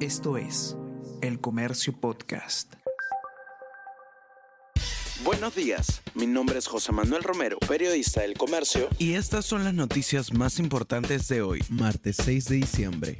Esto es El Comercio Podcast. Buenos días, mi nombre es José Manuel Romero, periodista del Comercio. Y estas son las noticias más importantes de hoy, martes 6 de diciembre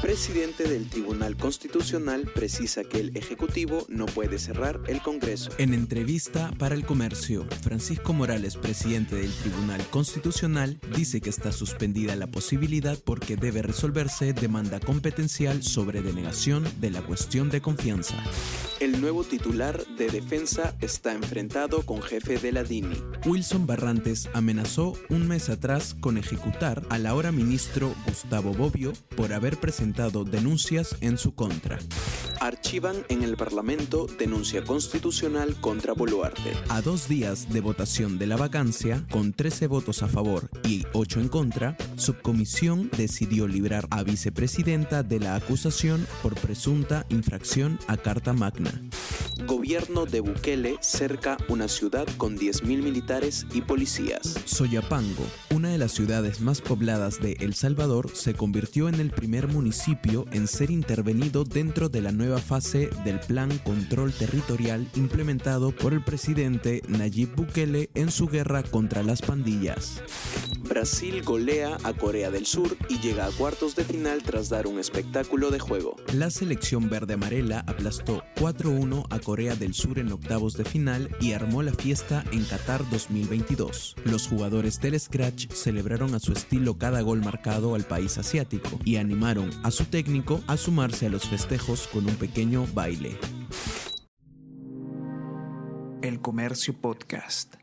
presidente del Tribunal Constitucional precisa que el Ejecutivo no puede cerrar el Congreso. En entrevista para el comercio, Francisco Morales, presidente del Tribunal Constitucional, dice que está suspendida la posibilidad porque debe resolverse demanda competencial sobre denegación de la cuestión de confianza. El nuevo titular de defensa está enfrentado con jefe de la DINI. Wilson Barrantes amenazó un mes atrás con ejecutar al ahora ministro Gustavo Bobbio por haber presentado denuncias en su contra. Archivan en el Parlamento denuncia constitucional contra Boluarte. A dos días de votación de la vacancia, con 13 votos a favor y 8 en contra, Subcomisión decidió librar a vicepresidenta de la acusación por presunta infracción a Carta Magna. Gobierno de Bukele cerca una ciudad con 10.000 militares y policías. Soyapango, una de las ciudades más pobladas de El Salvador, se convirtió en el primer municipio en ser intervenido dentro de la nueva fase del Plan Control Territorial implementado por el presidente Nayib Bukele en su guerra contra las pandillas. Brasil golea a Corea del Sur y llega a cuartos de final tras dar un espectáculo de juego. La selección verde amarela aplastó 4-1 a Corea del Sur en octavos de final y armó la fiesta en Qatar 2022. Los jugadores del Scratch celebraron a su estilo cada gol marcado al país asiático y animaron a su técnico a sumarse a los festejos con un pequeño baile. El Comercio Podcast.